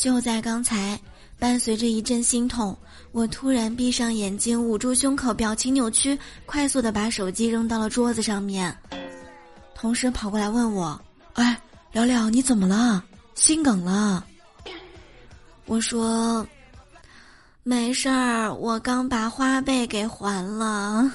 就在刚才伴随着一阵心痛我突然闭上眼睛捂住胸口表情扭曲快速的把手机扔到了桌子上面。同事跑过来问我哎聊聊你怎么了？心梗了？我说没事儿我刚把花呗给还了。